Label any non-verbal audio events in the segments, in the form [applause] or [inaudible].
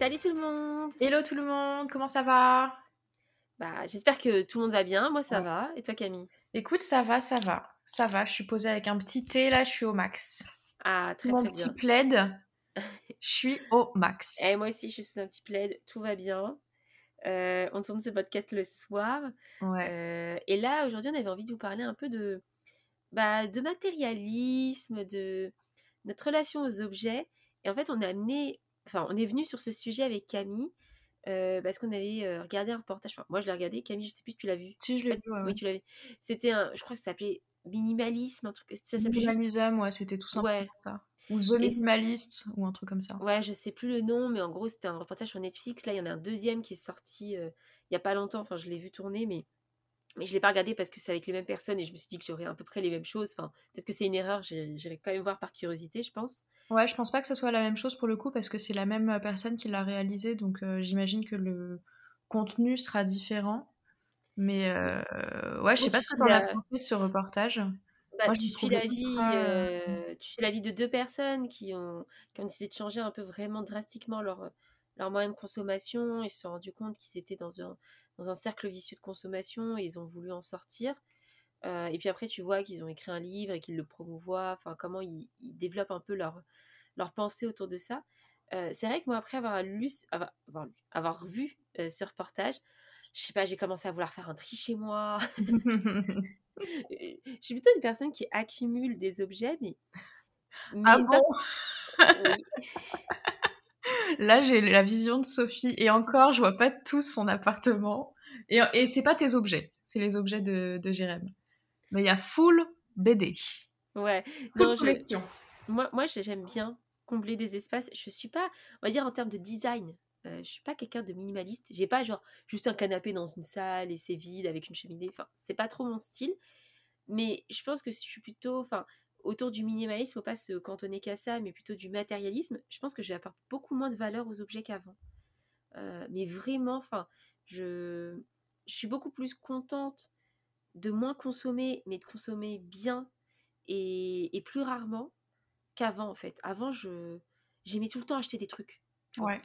Salut tout le monde Hello tout le monde, comment ça va? Bah j'espère que tout le monde va bien, moi ça va. Et toi Camille? Écoute, ça va, ça va. Ça va, je suis posée avec un petit thé, là je suis au max. Ah, très Mon très petit bien. plaid, [laughs] je suis au max. Et moi aussi je suis sous un petit plaid, tout va bien. Euh, on tourne ce podcast le soir. Ouais. Euh, et là, aujourd'hui, on avait envie de vous parler un peu de, bah, de matérialisme, de notre relation aux objets. Et en fait, on a amené, enfin, on est venu sur ce sujet avec Camille euh, parce qu'on avait euh, regardé un reportage. Enfin, moi, je l'ai regardé. Camille, je sais plus si tu l'as vu. Si, je l'ai vu, ouais, Oui, ouais. tu l'as vu. C'était un, je crois que ça s'appelait minimalisme, un truc. Ça s'appelait juste. Minimalism, ouais, c'était tout simplement Ouais. ça. Ou The Minimalist, ou un truc comme ça. Ouais, je sais plus le nom, mais en gros, c'était un reportage sur Netflix. Là, il y en a un deuxième qui est sorti euh, il y a pas longtemps. Enfin, je l'ai vu tourner, mais mais je l'ai pas regardé parce que c'est avec les mêmes personnes et je me suis dit que j'aurais à peu près les mêmes choses. Enfin, peut-être que c'est une erreur. J'irai quand même voir par curiosité, je pense. Ouais, je pense pas que ce soit la même chose pour le coup parce que c'est la même euh, personne qui l'a réalisé, donc euh, j'imagine que le contenu sera différent. Mais euh, ouais, je sais pas ce que t'en as pensé de ce reportage. Bah, Moi, tu suis la vie, ultra, euh, tu suis la vie de deux personnes qui ont, qui ont décidé de changer un peu vraiment drastiquement leur, leur moyen de consommation. Ils se sont rendus compte qu'ils étaient dans un, dans un cercle vicieux de consommation et ils ont voulu en sortir. Euh, et puis après, tu vois qu'ils ont écrit un livre et qu'ils le promouvoient, enfin, comment ils, ils développent un peu leur, leur pensée autour de ça. Euh, c'est vrai que moi, après avoir lu, avoir, avoir, lu- avoir vu euh, ce reportage, je sais pas, j'ai commencé à vouloir faire un tri chez moi. [laughs] Je suis plutôt une personne qui accumule des objets, mais. ah mais bon? [laughs] Là, j'ai la vision de Sophie et encore, je vois pas tout son appartement. Et, et c'est pas tes objets, c'est les objets de, de Jérém. Mais il y a full BD, Ouais. full Non, je- collection. moi, moi j'ai- j'aime bien combler des espaces. Je suis pas, on va dire en termes de design, euh, je suis pas quelqu'un de minimaliste. J'ai pas genre juste un canapé dans une salle et c'est vide avec une cheminée. Enfin, c'est pas trop mon style. Mais je pense que je suis plutôt, enfin, autour du minimalisme, faut pas se cantonner qu'à ça, mais plutôt du matérialisme. Je pense que je vais apporter beaucoup moins de valeur aux objets qu'avant. Euh, mais vraiment, enfin, je, je suis beaucoup plus contente de moins consommer, mais de consommer bien et, et plus rarement qu'avant en fait. Avant, je j'aimais tout le temps acheter des trucs. Ouais.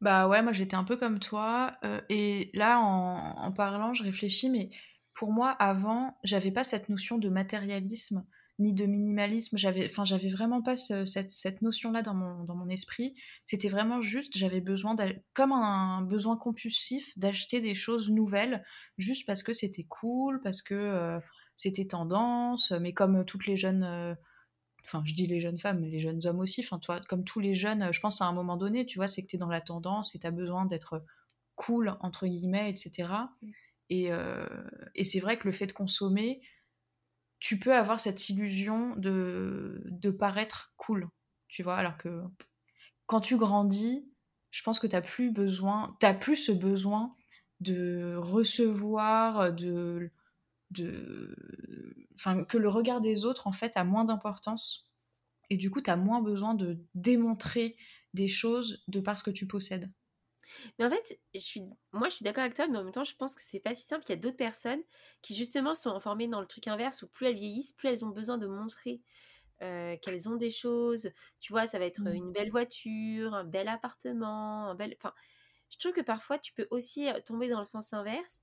Bah ouais, moi j'étais un peu comme toi. euh, et là, en, en parlant, je réfléchis, mais pour moi, avant, j'avais pas cette notion de matérialisme ni de minimalisme. J'avais, enfin, j'avais vraiment pas ce- cette, cette notion-là dans mon, dans mon esprit. C'était vraiment juste, j'avais besoin, comme un, besoin compulsif, d'acheter des choses nouvelles, juste parce que c'était cool, parce que euh, c'était tendance, mais comme toutes les jeunes. euh, enfin je dis les jeunes femmes, mais les jeunes hommes aussi, enfin toi, comme tous les jeunes, je pense à un moment donné, tu vois, c'est que tu es dans la tendance et tu as besoin d'être cool, entre guillemets, etc. Et, euh, et c'est vrai que le fait de consommer, tu peux avoir cette illusion de, de paraître cool, tu vois, alors que quand tu grandis, je pense que tu plus besoin, t'as plus ce besoin de recevoir, de de enfin que le regard des autres en fait a moins d'importance et du coup tu moins besoin de démontrer des choses de par ce que tu possèdes. Mais en fait, je suis, moi je suis d'accord avec toi, mais en même temps, je pense que c'est pas si simple. Il y a d'autres personnes qui justement sont informées dans le truc inverse où plus elles vieillissent, plus elles ont besoin de montrer euh, qu'elles ont des choses. Tu vois, ça va être Mm. une belle voiture, un bel appartement, un bel. Enfin, je trouve que parfois tu peux aussi euh, tomber dans le sens inverse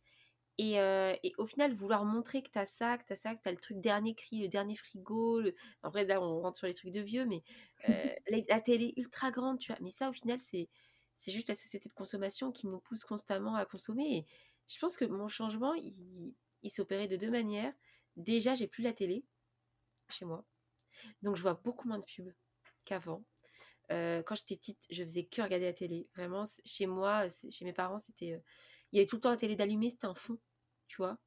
et, euh, et au final vouloir montrer que t'as ça, que t'as ça, que t'as le truc dernier cri, le dernier frigo. Le... Après, là, on rentre sur les trucs de vieux, mais euh, [laughs] la, la télé ultra grande, tu vois. Mais ça, au final, c'est c'est juste la société de consommation qui nous pousse constamment à consommer. Et je pense que mon changement, il, opéré de deux manières. Déjà, j'ai plus la télé chez moi. Donc, je vois beaucoup moins de pubs qu'avant. Euh, quand j'étais petite, je faisais que regarder la télé. Vraiment, chez moi, chez mes parents, c'était. euh, il y avait tout le temps la télé d'allumée, c'était un fond, tu vois.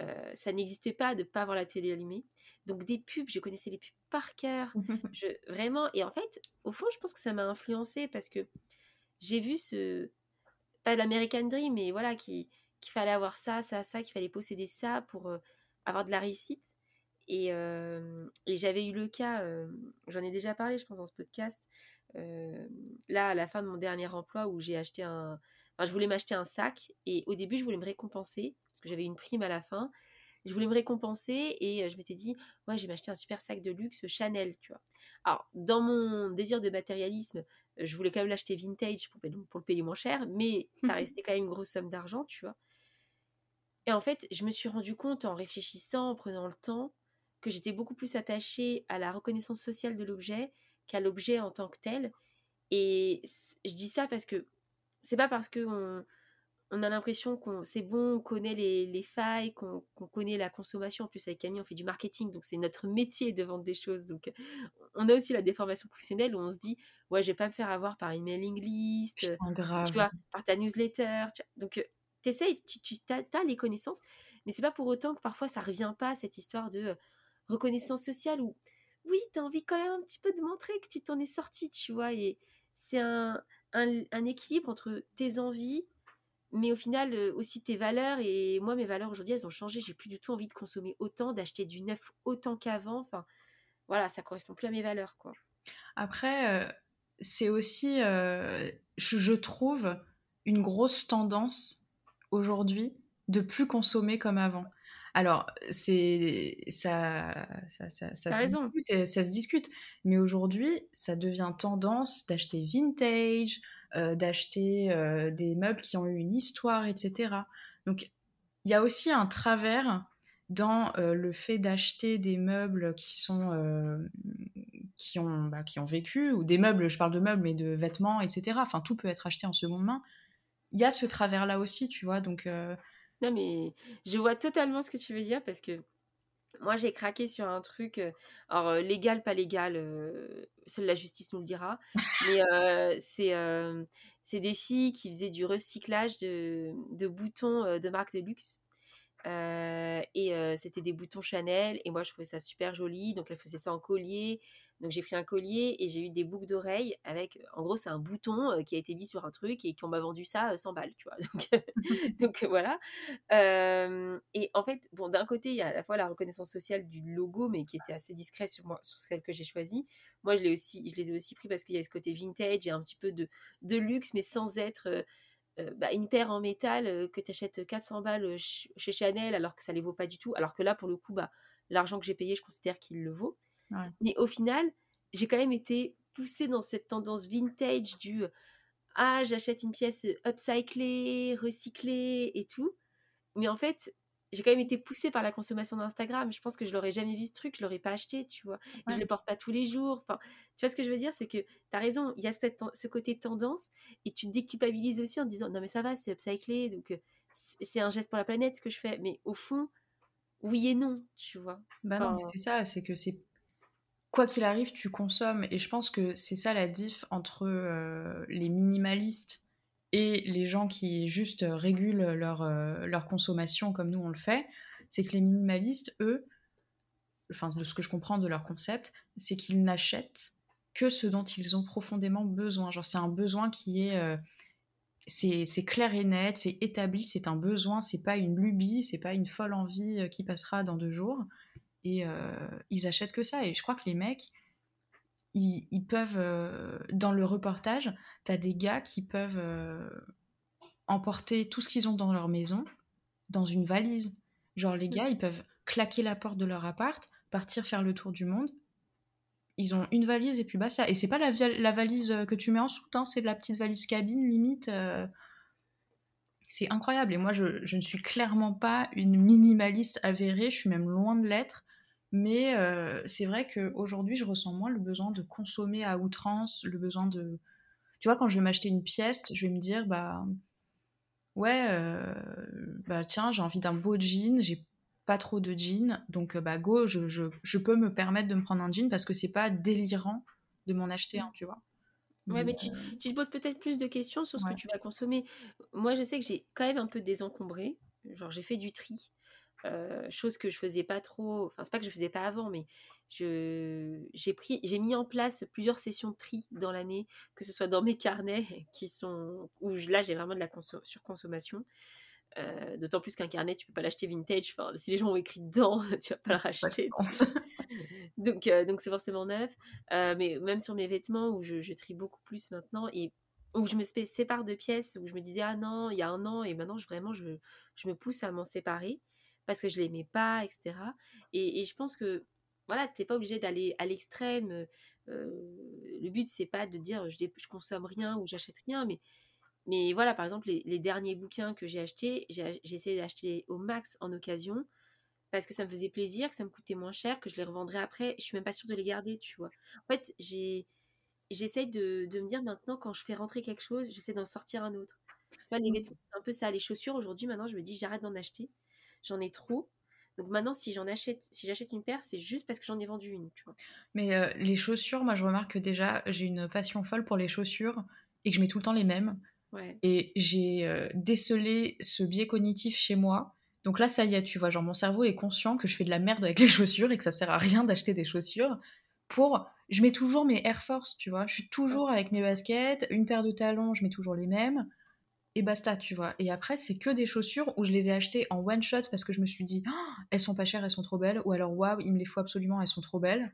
Euh, ça n'existait pas de pas avoir la télé allumée. Donc, des pubs, je connaissais les pubs par cœur. [laughs] Je, vraiment, et en fait, au fond, je pense que ça m'a influencé parce que j'ai vu ce. pas l'American Dream, mais voilà, qu'il fallait avoir ça, ça, ça, qu'il fallait posséder ça pour avoir de la réussite. Et, et j'avais eu le cas, j'en ai déjà parlé, je pense, dans ce podcast, là, à la fin de mon dernier emploi où j'ai acheté un. Enfin, je voulais m'acheter un sac et au début, je voulais me récompenser parce que j'avais une prime à la fin. Je voulais me récompenser et je m'étais dit, ouais, je vais m'acheter un super sac de luxe Chanel, tu vois. Alors, dans mon désir de matérialisme, je voulais quand même l'acheter vintage pour, pour le payer moins cher, mais ça restait quand même une grosse somme d'argent, tu vois. Et en fait, je me suis rendu compte en réfléchissant, en prenant le temps, que j'étais beaucoup plus attachée à la reconnaissance sociale de l'objet qu'à l'objet en tant que tel. Et je dis ça parce que c'est pas parce qu'on on a l'impression qu'on c'est bon, on connaît les, failles, qu'on connaît la consommation. En plus, avec Camille, on fait du marketing, donc c'est notre métier de vendre des choses. Donc, on a aussi la déformation professionnelle où on se dit, ouais, je vais pas me faire avoir par une mailing list, tu vois, par ta newsletter. Donc, tu essayes, tu, tu as, les connaissances, mais c'est pas pour autant que parfois ça revient pas cette histoire de reconnaissance sociale où oui, tu as envie quand même un petit peu de montrer que tu t'en es sorti, tu vois. Et c'est un, un, équilibre entre tes envies, mais au final euh, aussi tes valeurs. Et moi, mes valeurs aujourd'hui, elles ont changé. J'ai plus du tout envie de consommer autant, d'acheter du neuf autant qu'avant. Enfin, voilà, ça correspond plus à mes valeurs, quoi. Après, euh, c'est aussi, euh, je, trouve, une grosse tendance aujourd'hui de plus consommer comme avant. Alors, c'est ça, ça, ça, ça se discute, ça se discute. Mais aujourd'hui, ça devient tendance d'acheter vintage, d'acheter euh, des meubles qui ont eu une histoire, etc. Donc, il y a aussi un travers dans euh, le fait d'acheter des meubles qui sont qui ont bah, qui ont vécu ou des meubles, je parle de meubles, mais de vêtements, etc. Enfin, tout peut être acheté en seconde main. Il y a ce travers là aussi, tu vois. Donc non, mais je vois totalement ce que tu veux dire parce que moi, j'ai craqué sur un truc, alors légal, pas légal, seule la justice nous le dira, mais c'est c'est des filles qui faisaient du recyclage de, de boutons de marque de luxe. Et c'était des boutons Chanel, et moi je trouvais ça super joli, donc elles faisaient ça en collier, donc j'ai pris un collier et j'ai eu des boucles d'oreilles avec, en gros, c'est un bouton euh, qui a été mis sur un truc et qu'on m'a vendu ça 100 euh, balles, tu vois. [laughs] [laughs] Donc, euh, voilà. et en fait, bon, d'un côté, il y a à la fois la reconnaissance sociale du logo, mais qui était assez discret sur moi, sur celle que j'ai choisie. Moi, je l'ai aussi, je les ai aussi pris parce qu'il y a ce côté vintage et un petit peu de, de luxe, mais sans être bah, une paire en métal que tu achètes 400 balles chez Chanel alors que ça les vaut pas du tout. Alors que là, pour le coup, bah, l'argent que j'ai payé, je considère qu'il le vaut. Mais au final, j'ai quand même été poussée dans cette tendance vintage du ah, j'achète une pièce upcyclée, recyclée et tout. Mais en fait, j'ai quand même été poussée par la consommation d'Instagram. Je pense que je l'aurais jamais vu ce truc, je l'aurais pas acheté, tu vois. Je le porte pas tous les jours. Enfin, tu vois ce que je veux dire, c'est que tu as raison, il y a ce côté tendance et tu te déculpabilises aussi en disant non mais ça va, c'est upcyclé, donc c'est un geste pour la planète ce que je fais. Mais au fond, oui et non, tu vois. Bah non, c'est ça, c'est que c'est quoi qu'il arrive, tu consommes. Et je pense que c'est ça la diff entre euh, les minimalistes et les gens qui juste régulent leur, euh, leur consommation comme nous on le fait. C'est que les minimalistes, eux, enfin de ce que je comprends de leur concept, c'est qu'ils n'achètent que ce dont ils ont profondément besoin. Genre c'est un besoin qui est... Euh, c'est clair et net, c'est établi, c'est un besoin, c'est pas une lubie, c'est pas une folle envie qui passera dans deux jours et euh, ils achètent que ça. Et je crois que les mecs, ils, peuvent, euh, dans le reportage, tu as des gars qui peuvent euh, emporter tout ce qu'ils ont dans leur maison dans une valise. Genre les gars, ils peuvent claquer la porte de leur appart, partir faire le tour du monde. Ils ont une valise et puis basta. Et c'est pas la, la, valise que tu mets en soute, hein, c'est la petite valise cabine limite. c'est incroyable. Et moi, je, je, ne suis clairement pas une minimaliste avérée, je suis même loin de l'être. Mais euh, c'est vrai qu'aujourd'hui, je ressens moins le besoin de consommer à outrance, le besoin de... Tu vois, quand je vais m'acheter une pièce, je vais me dire, bah ouais, euh, bah tiens, j'ai envie d'un beau jean, j'ai pas trop de jeans, donc euh, bah go, je, je, je, peux me permettre de me prendre un jean parce que c'est pas délirant de m'en acheter un, tu vois. Ouais, mais tu, tu te poses peut-être plus de questions sur ce que tu vas consommer. Moi, je sais que j'ai quand même un peu désencombré. Genre, j'ai fait du tri. Chose que je faisais pas trop. Enfin, c'est pas que je faisais pas avant, mais j'ai pris, j'ai mis en place plusieurs sessions de tri dans l'année, que ce soit dans mes carnets [laughs] qui sont où là j'ai vraiment de la surconsommation. Euh, d'autant plus qu'un carnet, tu peux pas l'acheter vintage. Enfin, si les gens ont écrit dedans, [laughs] tu vas pas le racheter. donc, euh, donc c'est forcément neuf. Euh, mais même sur mes vêtements, où je, je, trie beaucoup plus maintenant et où je me sépare de pièces, où je me disais ah non, il y a un an et maintenant je, vraiment je, je me pousse à m'en séparer parce que je l'aimais pas, etc. Et, et, je pense que voilà, t'es pas obligé d'aller à l'extrême. le but c'est pas de dire je, je consomme rien ou j'achète rien, mais mais voilà, par exemple, les, derniers bouquins que j'ai achetés, j'ai essayé d'acheter au max en occasion parce que ça me faisait plaisir, que ça me coûtait moins cher, que je les revendrais après. Je suis même pas sûre de les garder, tu vois. En fait, j'ai j'essaye de, de, me dire maintenant, quand je fais rentrer quelque chose, j'essaie d'en sortir un autre. les mmh. vêtements, c'est un peu ça. Les chaussures, aujourd'hui, maintenant, je me dis, j'arrête d'en acheter. J'en ai trop. Donc maintenant, si j'en achète, si j'achète une paire, c'est juste parce que j'en ai vendu une, tu vois. Mais euh, les chaussures, moi, je remarque que déjà, j'ai une passion folle pour les chaussures et que je mets tout le temps les mêmes. Et j'ai euh, décelé ce biais cognitif chez moi. Donc là, ça y est, tu vois, genre mon cerveau est conscient que je fais de la merde avec les [laughs] chaussures et que ça sert à rien d'acheter des chaussures. Pour, je mets toujours mes Air Force, tu vois. Je suis toujours avec mes baskets, une paire de talons, je mets toujours les mêmes. Et basta, tu vois. Et après, c'est que des chaussures où je les ai achetées en one shot parce que je me suis dit, «Oh, elles sont pas chères, elles sont trop belles. Ou alors, waouh, il me les faut absolument, elles sont trop belles.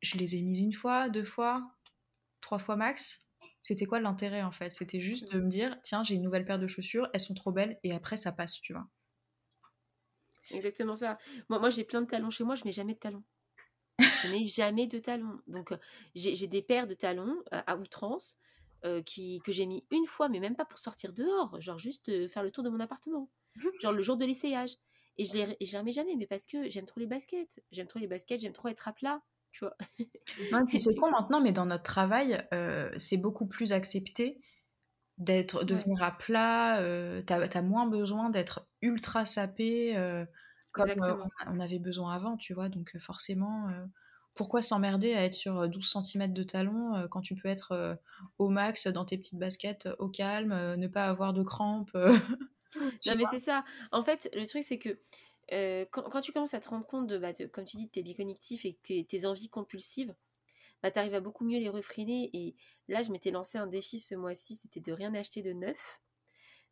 Je les ai mises une fois, deux fois, trois fois max c'était quoi l'intérêt en fait? C'était juste de me dire, tiens, j'ai une nouvelle paire de chaussures, elles sont trop belles, et après ça passe, tu vois. Exactement ça. Moi, j'ai plein de talons chez moi, je mets jamais de talons. Je mets jamais de talons. Donc euh, j'ai des paires de talons euh, à outrance euh, qui, que j'ai mis une fois, mais même pas pour sortir dehors, genre juste faire le tour de mon appartement, genre le jour de l'essayage. Et je les remets jamais, mais parce que j'aime trop les baskets. J'aime trop les baskets, j'aime trop être à plat tu vois. [laughs] puis c'est con maintenant, mais dans notre travail, euh, c'est beaucoup plus accepté d'être de venir à plat. Euh, tu as, moins besoin d'être ultra sapé euh, comme on avait besoin avant, tu vois. Donc forcément, pourquoi s'emmerder à être sur 12 cm de talon quand tu peux être au max dans tes petites baskets au calme, ne pas avoir de crampes [laughs] non mais c'est ça. En fait, le truc c'est que euh, quand, tu commences à te rendre compte de, bah, comme tu dis, de tes biconnectifs et que tes envies compulsives, bah, tu arrives à beaucoup mieux les refréner. Et là, je m'étais lancé un défi ce mois-ci, c'était de rien acheter de neuf.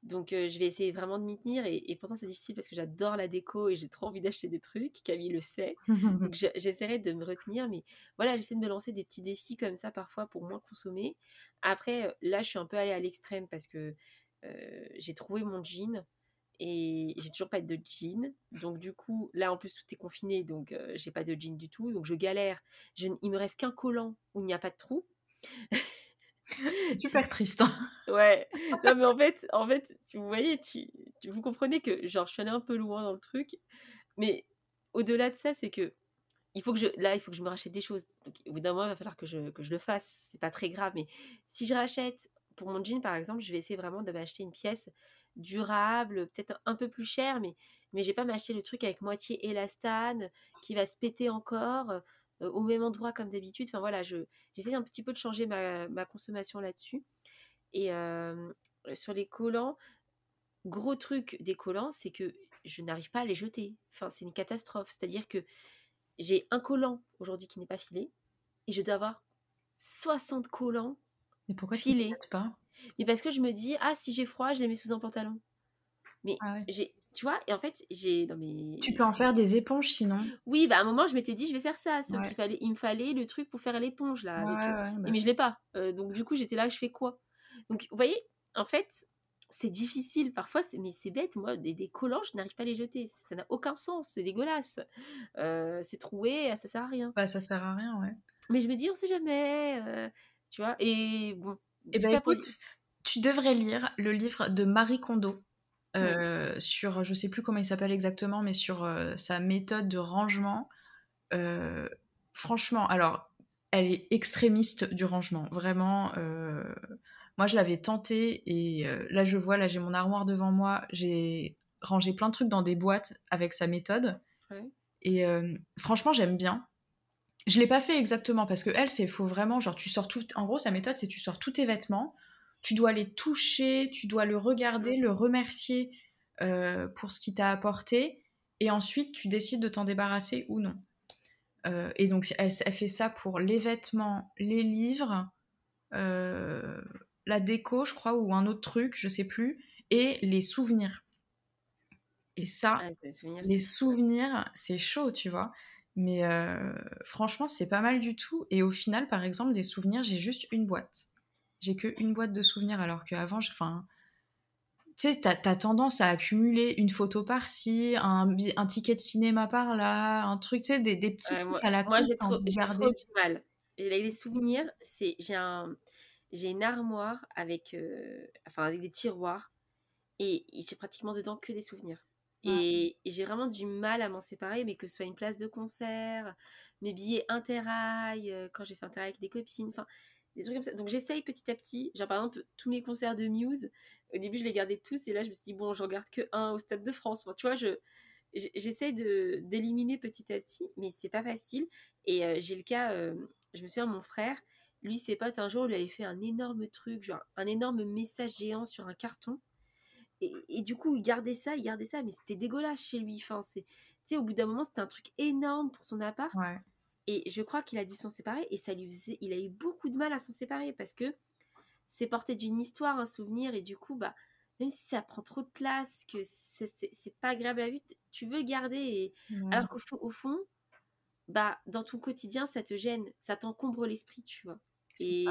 Donc, euh, je vais essayer vraiment de m'y tenir. Et, pourtant, c'est difficile parce que j'adore la déco et j'ai trop envie d'acheter des trucs. Camille le sait. Donc, j'essaierai de me retenir. Mais voilà, j'essaie de me lancer des petits défis comme ça parfois pour moins consommer. Après, là, je suis un peu allée à l'extrême parce que euh, j'ai trouvé mon jean et j'ai toujours pas de jean. Donc du coup, là en plus tout est confiné, donc euh, j'ai pas de jean du tout, donc je galère. Je, il me reste qu'un collant où il n'y a pas de trou. Super triste. Hein. ouais. Non mais en fait, en fait, vous voyez, tu, vous comprenez que genre je suis allée un peu loin dans le truc, mais au-delà de ça, c'est que il faut que je là il faut que je me rachète des choses. Au bout d'un moment, il va falloir que je, que je le fasse. C'est pas très grave, mais si je rachète pour mon jean par exemple, je vais essayer vraiment de m'acheter une pièce durable, peut-être un peu plus cher, mais, mais j'ai pas m'acheter le truc avec moitié élastane qui va se péter encore euh, au même endroit comme d'habitude. Enfin voilà, j'essaie un petit peu de changer ma, consommation là-dessus. Et euh, sur les collants, gros truc des collants, c'est que je n'arrive pas à les jeter. Enfin, c'est une catastrophe. C'est-à-dire que j'ai un collant aujourd'hui qui n'est pas filé et je dois avoir 60 collants mais pourquoi filés. Tu pas? Mais parce que je me dis, ah, si j'ai froid, je les mets sous un pantalon. Mais ah j'ai, tu vois, et en fait, j'ai. Non, mais... Tu peux en faire des éponges sinon. Oui, bah à un moment, je m'étais dit, je vais faire ça. Qu'il fallait, il me fallait le truc pour faire l'éponge, là. Euh, bah mais je l'ai pas. Euh, donc, du coup, j'étais là, je fais quoi? Donc, vous voyez, en fait, c'est difficile parfois, mais c'est bête. Moi, des, collants, je n'arrive pas à les jeter. Ça n'a aucun sens, c'est dégueulasse. Euh, c'est troué, ça sert à rien. Bah, ça sert à rien, ouais. Mais je me dis, on sait jamais. tu vois, et bon, eh ben, écoute, tu devrais lire le livre de Marie Kondo. Euh, sur, je sais plus comment il s'appelle exactement, mais sur euh, sa méthode de rangement. Euh, franchement, alors, elle est extrémiste du rangement, vraiment. moi, je l'avais tenté et là, je vois, là, j'ai mon armoire devant moi, j'ai rangé plein de trucs dans des boîtes avec sa méthode. Et franchement, j'aime bien. Je l'ai pas fait exactement parce que elle, c'est faut vraiment genre tu sors tout. En gros, sa méthode, c'est tu sors tous tes vêtements, tu dois les toucher, tu dois le regarder, le remercier pour ce qui t'a apporté, et ensuite tu décides de t'en débarrasser ou non. et donc elle, elle, fait ça pour les vêtements, les livres, la déco, je crois, ou un autre truc, je sais plus, et les souvenirs. Et ça, les souvenirs, c'est chaud, tu vois. Mais euh, franchement, c'est pas mal du tout. Et au final, par exemple, des souvenirs, j'ai juste une boîte. J'ai que une boîte de souvenirs, alors qu'avant, enfin, tu sais, t'as as tendance à accumuler une photo par-ci, un, un, ticket de cinéma par-là, un truc, tu sais, des, des petits moi, à la Moi, j'ai trop, du mal. Les souvenirs, c'est j'ai un, j'ai une armoire avec, euh, enfin, avec des tiroirs et j'ai pratiquement dedans que des souvenirs. Et, j'ai vraiment du mal à m'en séparer, mais que ce soit une place de concert, mes billets interrail, euh, quand j'ai fait interrail avec des copines, enfin, des trucs comme ça. Donc j'essaye petit à petit, genre par exemple tous mes concerts de Muse, au début je les gardais tous, et là je me suis dit, bon, je regarde que un au Stade de France. Enfin, tu vois, je, j'essaye de, d'éliminer petit à petit, mais c'est pas facile. Et euh, j'ai le cas, euh, je me souviens, mon frère, lui, ses potes, un jour, lui avait fait un énorme truc, genre un énorme message géant sur un carton et, du coup, il gardait ça, il gardait ça, mais c'était dégueulasse chez lui. Enfin, c'est, tu sais, au bout d'un moment, c'était un truc énorme pour son appart. Et je crois qu'il a dû s'en séparer et ça lui faisait, il a eu beaucoup de mal à s'en séparer parce que c'est porté d'une histoire, un souvenir et du coup, bah, même si ça prend trop de place, que c'est pas agréable à vue, tu veux garder. Et... Alors qu'au fond, au fond, bah, dans ton quotidien, ça te gêne, ça t'encombre l'esprit, tu vois. Et,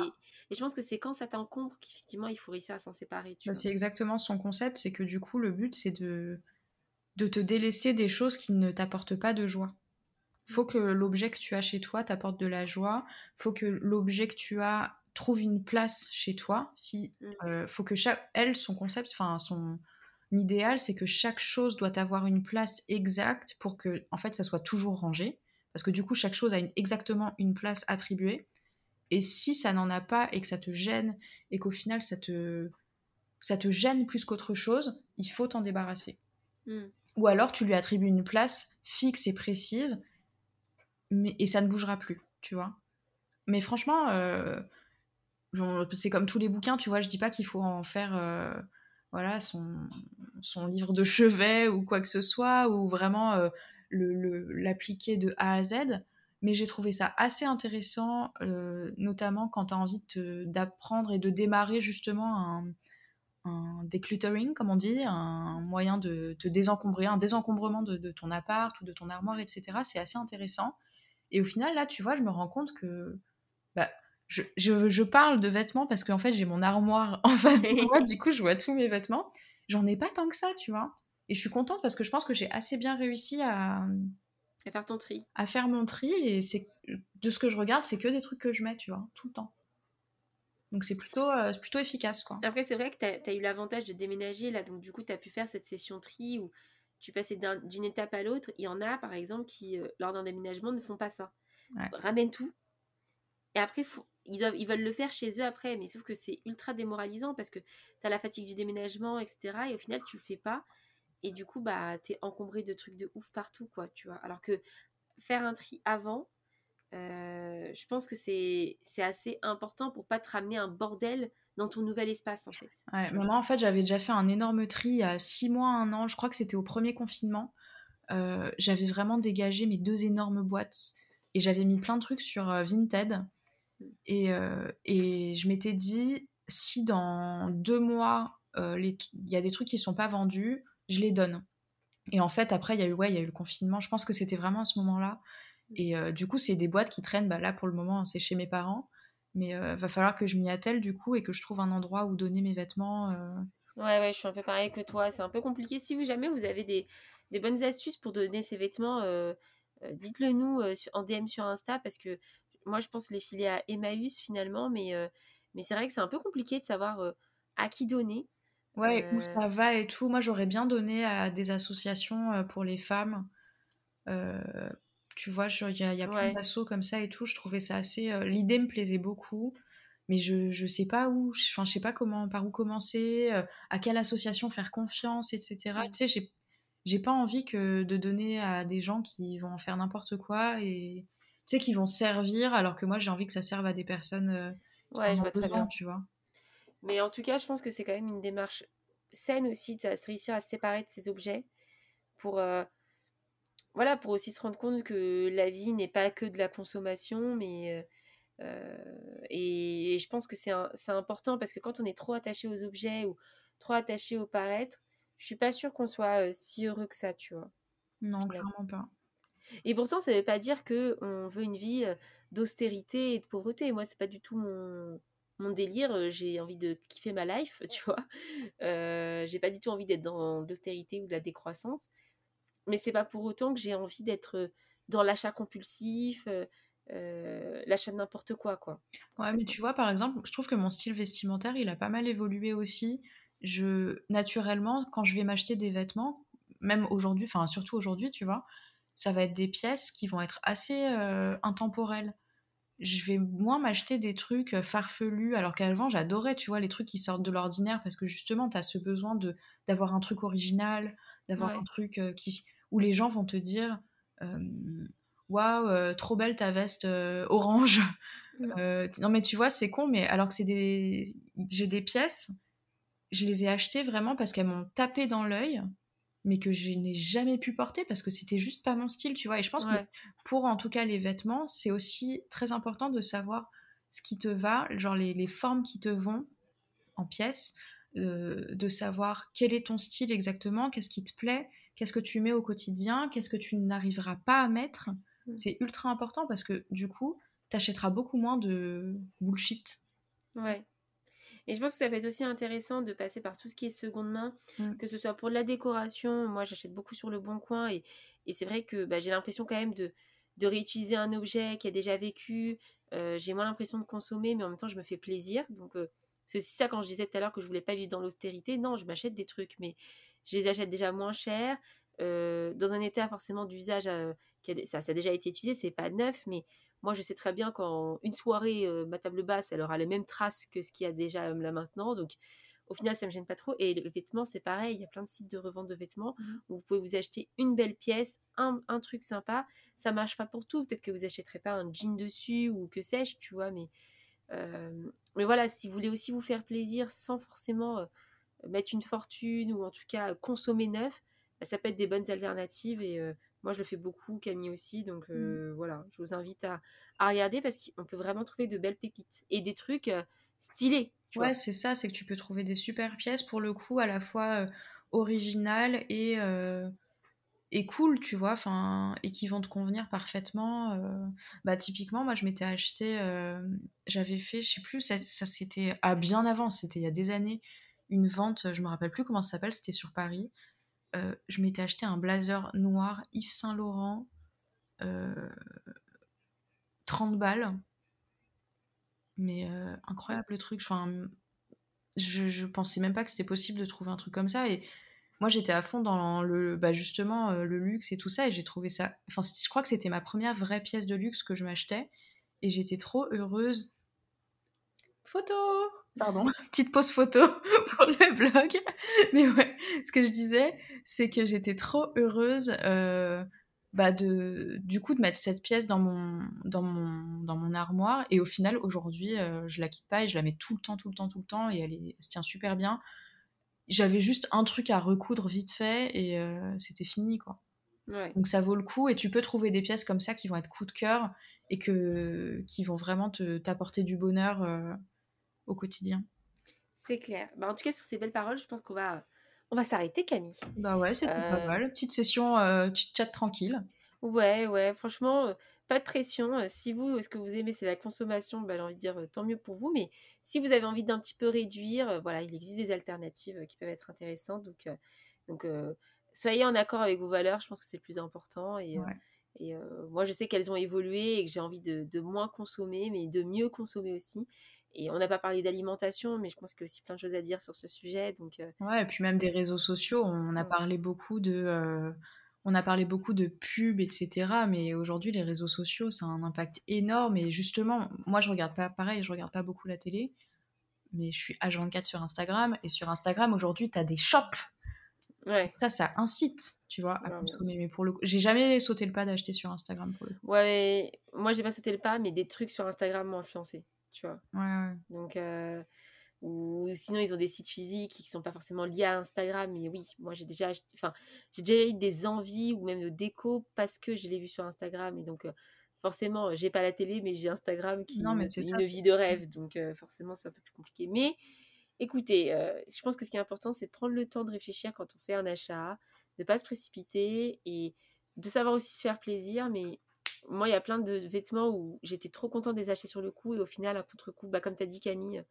je pense que c'est quand ça t'encombre qu'effectivement il faut réussir à s'en séparer. Bah, c'est exactement son concept, c'est que du coup le but c'est de, de te délaisser des choses qui ne t'apportent pas de joie. Faut que l'objet que tu as chez toi t'apporte de la joie. Faut que l'objet que tu as trouve une place chez toi. Si, mm. euh, faut que chaque, elle, son concept, enfin son idéal, c'est que chaque chose doit avoir une place exacte pour que, en fait, ça soit toujours rangé. Parce que du coup, chaque chose a exactement une place attribuée. Et si ça n'en a pas et que ça te gêne et qu'au final ça te, ça te gêne plus qu'autre chose, il faut t'en débarrasser. Hmm. Ou alors tu lui attribues une place fixe et précise mais, et ça ne bougera plus, tu vois. Mais franchement, euh, c'est comme tous les bouquins, tu vois, je dis pas qu'il faut en faire euh, voilà, son, livre de chevet ou quoi que ce soit, ou vraiment euh, l'appliquer de A à Z mais j'ai trouvé ça assez intéressant, notamment quand tu as envie d'apprendre et de démarrer justement un, un, decluttering, comme on dit, un moyen de te désencombrer, un désencombrement de, ton appart ou de ton armoire, etc. C'est assez intéressant. Et au final, là, tu vois, je me rends compte que bah, je, je, je, parle de vêtements parce qu'en fait, j'ai mon armoire [laughs] en face de moi, du coup, je vois tous mes vêtements. J'en ai pas tant que ça, tu vois. Et je suis contente parce que je pense que j'ai assez bien réussi à, à faire ton tri. À faire mon tri, et c'est de ce que je regarde, c'est que des trucs que je mets, tu vois, tout le temps. Donc c'est plutôt, euh, plutôt efficace, quoi. Après, c'est vrai que tu as, eu l'avantage de déménager, là, donc du coup, tu as pu faire cette session tri où tu passais d'une étape à l'autre. Il y en a, par exemple, qui, euh, lors d'un déménagement, ne font pas ça. Ramènent tout. Et après, ils, doivent, ils veulent le faire chez eux après, mais sauf que c'est ultra démoralisant parce que tu as la fatigue du déménagement, etc. Et au final, tu le fais pas et du coup bah t'es encombré de trucs de ouf partout quoi tu vois alors que faire un tri avant euh, je pense que c'est assez important pour pas te ramener un bordel dans ton nouvel espace en fait. moi en fait j'avais déjà fait un énorme tri il y a six mois, un an, je crois que c'était au premier confinement. Euh, j'avais vraiment dégagé mes deux énormes boîtes et j'avais mis plein de trucs sur euh, Vinted mm. et, et je m'étais dit si dans deux mois il y a des trucs qui sont pas vendus, je les donne. Et en fait, après, il y, a eu, ouais, il y a eu le confinement. Je pense que c'était vraiment à ce moment-là. Et euh, du coup, c'est des boîtes qui traînent. Bah, là, pour le moment, c'est chez mes parents. Mais euh, va falloir que je m'y attelle, du coup, et que je trouve un endroit où donner mes vêtements. Euh. Ouais, ouais, je suis un peu pareil que toi. C'est un peu compliqué. Si vous jamais vous avez des, des bonnes astuces pour donner ces vêtements, dites-le nous en DM sur Insta, parce que moi, je pense les filer à Emmaüs finalement. Mais, mais c'est vrai que c'est un peu compliqué de savoir à qui donner. Ouais, où ça va et tout. Moi, j'aurais bien donné à des associations euh, pour les femmes. Euh, tu vois, il y a, y a plein d'assauts comme ça et tout. Je trouvais ça assez. Euh, l'idée me plaisait beaucoup, mais je, je sais pas où. Enfin, je sais pas comment, par où commencer, à quelle association faire confiance, etc. Tu sais, j'ai, j'ai pas envie que de donner à des gens qui vont faire n'importe quoi et tu sais, qui vont servir alors que moi, j'ai envie que ça serve à des personnes qui ouais, je vois très bien. tu vois. Mais en tout cas, je pense que c'est quand même une démarche saine aussi de réussir à se séparer de ces objets pour, voilà, pour aussi se rendre compte que la vie n'est pas que de la consommation, mais et, je pense que c'est important parce que quand on est trop attaché aux objets ou trop attaché au paraître, je suis pas sûre qu'on soit si heureux que ça, tu vois. Non, clairement pas. Et pourtant, ça veut pas dire que on veut une vie d'austérité et de pauvreté. Moi, c'est pas du tout mon, mon délire. J'ai envie de kiffer ma life, [laughs] tu vois. Euh, j'ai pas du tout envie d'être dans l'austérité ou de la décroissance. Mais c'est pas pour autant que j'ai envie d'être dans l'achat compulsif, l'achat de n'importe quoi, quoi. Ouais, mais tu vois, par exemple, je trouve que mon style vestimentaire, il a pas mal évolué aussi. Je, naturellement, quand je vais m'acheter des vêtements, même aujourd'hui, enfin surtout aujourd'hui, tu vois, ça va être des pièces qui vont être assez intemporelles. Je vais moins m'acheter des trucs farfelus, alors qu'avant j'adorais, tu vois, les trucs qui sortent de l'ordinaire parce que justement, tu as ce besoin de d'avoir un truc original, d'avoir un truc qui où les gens vont te dire waouh, trop belle ta veste orange. [laughs] non mais tu vois, c'est con, mais alors que c'est des, j'ai des pièces, je les ai achetées vraiment parce qu'elles m'ont tapé dans l'œil, mais que je n'ai jamais pu porter parce que c'était juste pas mon style, tu vois. Et je pense que pour en tout cas les vêtements, c'est aussi très important de savoir ce qui te va, genre les, les formes qui te vont en pièces, de savoir quel est ton style exactement, qu'est-ce qui te plaît, qu'est-ce que tu mets au quotidien, qu'est-ce que tu n'arriveras pas à mettre. Mm. C'est ultra important parce que du coup, tu achèteras beaucoup moins de bullshit. Ouais. Et je pense que ça peut être aussi intéressant de passer par tout ce qui est seconde main, mm. que ce soit pour la décoration. Moi, j'achète beaucoup sur le bon coin et, et c'est vrai que bah, j'ai l'impression quand même de, de réutiliser un objet qui a déjà vécu. Euh, j'ai moins l'impression de consommer, mais en même temps, je me fais plaisir. Donc, euh, c'est aussi ça quand je disais tout à l'heure que je voulais pas vivre dans l'austérité. Non, je m'achète des trucs, mais je les achète déjà moins cher, euh, dans un état forcément d'usage, euh, ça, ça, a déjà été utilisé, c'est pas neuf, mais moi je sais très bien qu'en une soirée, euh, ma table basse, elle aura les mêmes traces que ce qu'il y a déjà là maintenant, donc au final ça me gêne pas trop. Et les vêtements, c'est pareil, il y a plein de sites de revente de vêtements mmh où vous pouvez vous acheter une belle pièce, un, un truc sympa, ça marche pas pour tout, peut-être que vous achèterez pas un jean dessus ou que sais-je, tu vois, mais, mais voilà, si vous voulez aussi vous faire plaisir sans forcément mettre une fortune ou en tout cas consommer neuf, bah, ça peut être des bonnes alternatives et moi je le fais beaucoup, Camille aussi, donc mmh. voilà, je vous invite à, regarder parce qu'on peut vraiment trouver de belles pépites et des trucs stylés. ouais, c'est ça, c'est que tu peux trouver des super pièces pour le coup à la fois originales et et cool, tu vois, et qui vont te convenir parfaitement. Bah, typiquement, moi, je m'étais acheté, j'avais fait, je sais plus, ça, ça c'était à bien avant, c'était il y a des années, une vente, je me rappelle plus comment ça s'appelle, c'était sur Paris. Euh, je m'étais acheté un blazer noir Yves Saint Laurent, 30 euh, balles. Mais euh, incroyable le truc. Enfin, je, je pensais même pas que c'était possible de trouver un truc comme ça. Et moi, j'étais à fond dans le, bah justement, le luxe et tout ça. Et j'ai trouvé ça. Enfin, je crois que c'était ma première vraie pièce de luxe que je m'achetais. Et j'étais trop heureuse. Photo Pardon, [laughs] petite pause photo [laughs] pour le blog. Mais ouais, ce que je disais, c'est que j'étais trop heureuse euh, bah de, du coup de mettre cette pièce dans mon, dans mon, dans mon armoire. Et au final, aujourd'hui, euh, je la quitte pas et je la mets tout le temps, tout le temps, tout le temps. Et elle, est, se tient super bien. J'avais juste un truc à recoudre vite fait et euh, c'était fini, quoi. Donc ça vaut le coup et tu peux trouver des pièces comme ça qui vont être coup de cœur et que, qui vont vraiment t'apporter du bonheur au quotidien. C'est clair. Bah, en tout cas, sur ces belles paroles, je pense qu'on va, on va s'arrêter, Camille. Bah ouais, c'est pas euh, mal. Petite session euh, chat tranquille. Ouais, ouais, franchement, euh, pas de pression. Si vous, ce que vous aimez, c'est la consommation, bah, j'ai envie de dire tant mieux pour vous. Mais si vous avez envie d'un petit peu réduire, voilà, il existe des alternatives qui peuvent être intéressantes. Donc, donc soyez en accord avec vos valeurs, je pense que c'est le plus important. Et, et moi, je sais qu'elles ont évolué et que j'ai envie de, de, moins consommer, mais de mieux consommer aussi. Et on n'a pas parlé d'alimentation, mais je pense qu'il y a aussi plein de choses à dire sur ce sujet. Donc, euh, ouais, et puis même des réseaux sociaux, on a parlé beaucoup de, euh, on a parlé beaucoup de pubs, etc. Mais aujourd'hui, les réseaux sociaux, ça a un impact énorme. Et justement, moi, je regarde pas, pareil, je regarde pas beaucoup la télé, mais je suis H24 sur Instagram. Et sur Instagram, aujourd'hui, tu as des shops. Ouais. Ça, ça incite, tu vois, à consommer. Mais pour le coup, j'ai jamais sauté le pas d'acheter sur Instagram pour le coup. Ouais, moi, j'ai pas sauté le pas, mais des trucs sur Instagram m'ont influencé tu vois. Ouais, Donc, euh, ou sinon ils ont des sites physiques qui sont pas forcément liés à Instagram. Mais oui, moi j'ai déjà, enfin, j'ai déjà eu des envies ou même de déco parce que je l'ai vu sur Instagram et donc euh, forcément j'ai pas la télé mais j'ai Instagram qui Non, mais est une ça. vie de rêve donc euh, forcément c'est un peu plus compliqué. Mais écoutez, euh, je pense que ce qui est important c'est de prendre le temps de réfléchir quand on fait un achat, de pas se précipiter et de savoir aussi se faire plaisir. Mais moi il y a plein de vêtements où j'étais trop contente de les acheter sur le coup et au final à contre-coup, bah, comme tu as dit Camille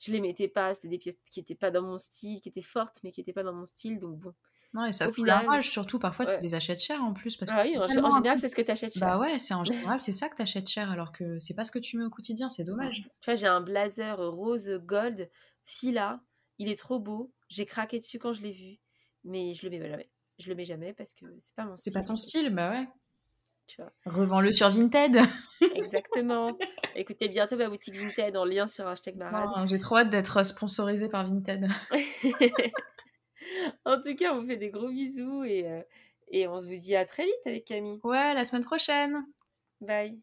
je les mettais pas. C'était des pièces qui n'étaient pas dans mon style, qui étaient fortes, mais qui n'étaient pas dans mon style. Donc bon, Non, et ça au fout la final, rage, surtout parfois tu les achètes cher en plus parce que Ah oui, c'est en, un général, c'est ce que tu achètes Bah cher. ouais, c'est en général, c'est ça que t'achètes cher alors que c'est pas ce que tu mets au quotidien, c'est dommage. Tu vois, j'ai un blazer rose gold fila. Il est trop beau. J'ai craqué dessus quand je l'ai vu, mais je le mets jamais. Je le mets jamais parce que c'est pas mon C'est style. pas ton style, bah ouais. Revends-le sur Vinted. [laughs] Exactement. Écoutez, bientôt ma boutique Vinted en lien sur hashtag Marade. J'ai trop hâte d'être sponsorisée par Vinted. [laughs] en tout cas, on vous fait des gros bisous et, euh, et on se vous dit à très vite avec Camille. Ouais, la semaine prochaine. Bye.